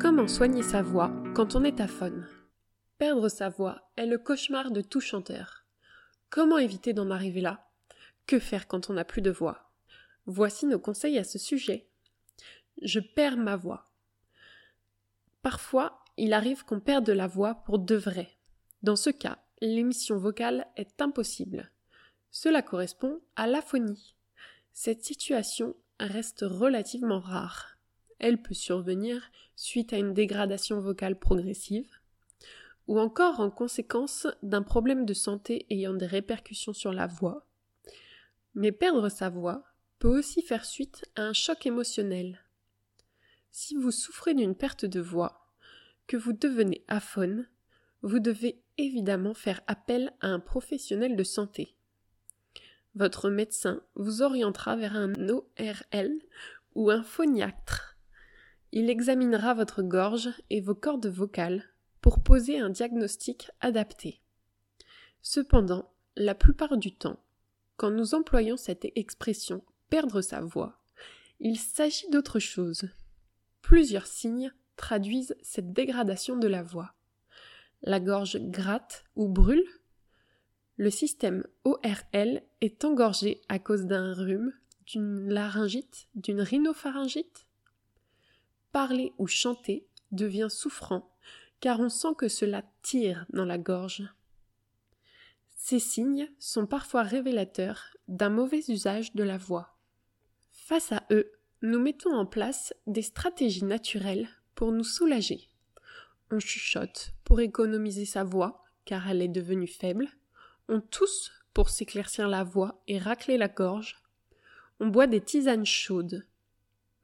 Comment soigner sa voix quand on est aphone Perdre sa voix est le cauchemar de tout chanteur. Comment éviter d'en arriver là? Que faire quand on n'a plus de voix? Voici nos conseils à ce sujet. Je perds ma voix. Parfois, il arrive qu'on perde la voix pour de vrai. Dans ce cas, l'émission vocale est impossible. Cela correspond à l'aphonie. Cette situation reste relativement rare. Elle peut survenir suite à une dégradation vocale progressive, ou encore en conséquence d'un problème de santé ayant des répercussions sur la voix. Mais perdre sa voix peut aussi faire suite à un choc émotionnel. Si vous souffrez d'une perte de voix, que vous devenez aphone, vous devez évidemment faire appel à un professionnel de santé. Votre médecin vous orientera vers un ORL ou un phoniatre. Il examinera votre gorge et vos cordes vocales pour poser un diagnostic adapté. Cependant, la plupart du temps, quand nous employons cette expression perdre sa voix, il s'agit d'autre chose. Plusieurs signes traduisent cette dégradation de la voix. La gorge gratte ou brûle. Le système ORL est engorgé à cause d'un rhume, d'une laryngite, d'une rhinopharyngite. Parler ou chanter devient souffrant car on sent que cela tire dans la gorge. Ces signes sont parfois révélateurs d'un mauvais usage de la voix. Face à eux, nous mettons en place des stratégies naturelles pour nous soulager. On chuchote pour économiser sa voix, car elle est devenue faible. On tousse pour s'éclaircir la voix et racler la gorge. On boit des tisanes chaudes.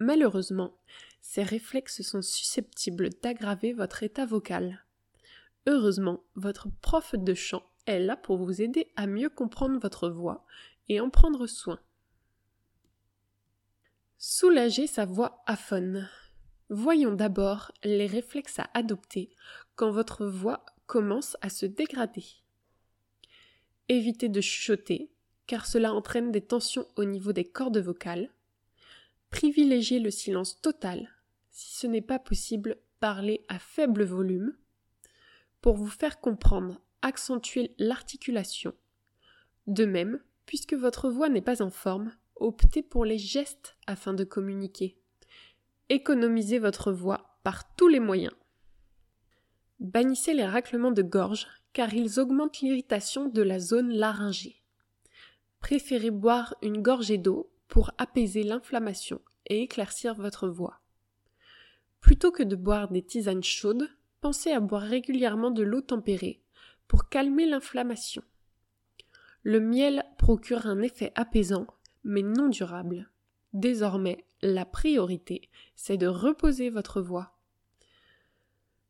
Malheureusement, ces réflexes sont susceptibles d'aggraver votre état vocal. Heureusement, votre prof de chant est là pour vous aider à mieux comprendre votre voix et en prendre soin. Soulager sa voix aphone. Voyons d'abord les réflexes à adopter quand votre voix commence à se dégrader. Évitez de chuchoter, car cela entraîne des tensions au niveau des cordes vocales. Privilégiez le silence total. Si ce n'est pas possible, parlez à faible volume. Pour vous faire comprendre, accentuez l'articulation. De même, puisque votre voix n'est pas en forme, optez pour les gestes afin de communiquer. Économisez votre voix par tous les moyens. Bannissez les raclements de gorge car ils augmentent l'irritation de la zone laryngée. Préférez boire une gorgée d'eau pour apaiser l'inflammation et éclaircir votre voix. Plutôt que de boire des tisanes chaudes, pensez à boire régulièrement de l'eau tempérée pour calmer l'inflammation. Le miel procure un effet apaisant, mais non durable. Désormais, la priorité, c'est de reposer votre voix.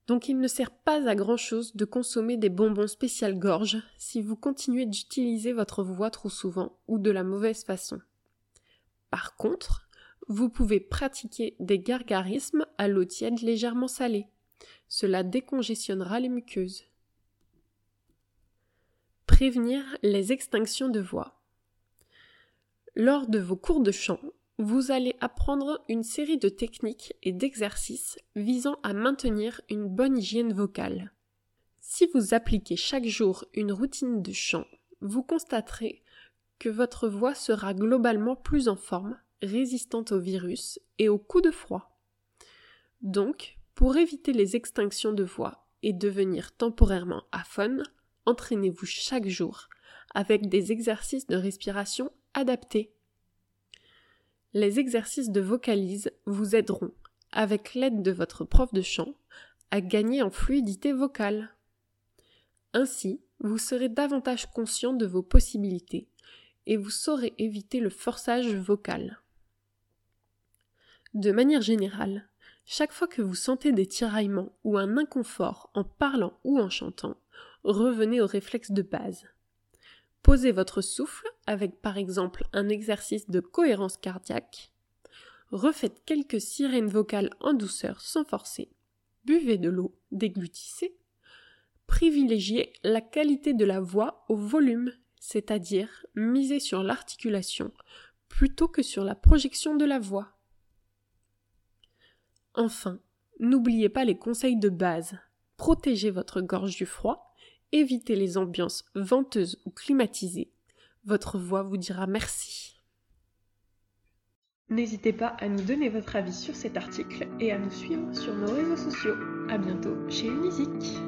Donc il ne sert pas à grand chose de consommer des bonbons spécial gorge si vous continuez d'utiliser votre voix trop souvent ou de la mauvaise façon. Par contre, vous pouvez pratiquer des gargarismes à l'eau tiède légèrement salée. Cela décongestionnera les muqueuses. Prévenir les extinctions de voix. Lors de vos cours de chant, vous allez apprendre une série de techniques et d'exercices visant à maintenir une bonne hygiène vocale. Si vous appliquez chaque jour une routine de chant, vous constaterez que votre voix sera globalement plus en forme, résistante au virus et aux coups de froid. Donc, pour éviter les extinctions de voix et devenir temporairement aphone, entraînez-vous chaque jour avec des exercices de respiration adaptés. Les exercices de vocalise vous aideront, avec l'aide de votre prof de chant, à gagner en fluidité vocale. Ainsi, vous serez davantage conscient de vos possibilités et vous saurez éviter le forçage vocal. De manière générale, chaque fois que vous sentez des tiraillements ou un inconfort en parlant ou en chantant, revenez au réflexe de base. Posez votre souffle avec par exemple un exercice de cohérence cardiaque. Refaites quelques sirènes vocales en douceur sans forcer. Buvez de l'eau, déglutissez. Privilégiez la qualité de la voix au volume c'est-à-dire miser sur l'articulation plutôt que sur la projection de la voix. Enfin, N'oubliez pas les conseils de base. Protégez votre gorge du froid, évitez les ambiances venteuses ou climatisées. Votre voix vous dira merci. N'hésitez pas à nous donner votre avis sur cet article et à nous suivre sur nos réseaux sociaux. A bientôt chez Unisic.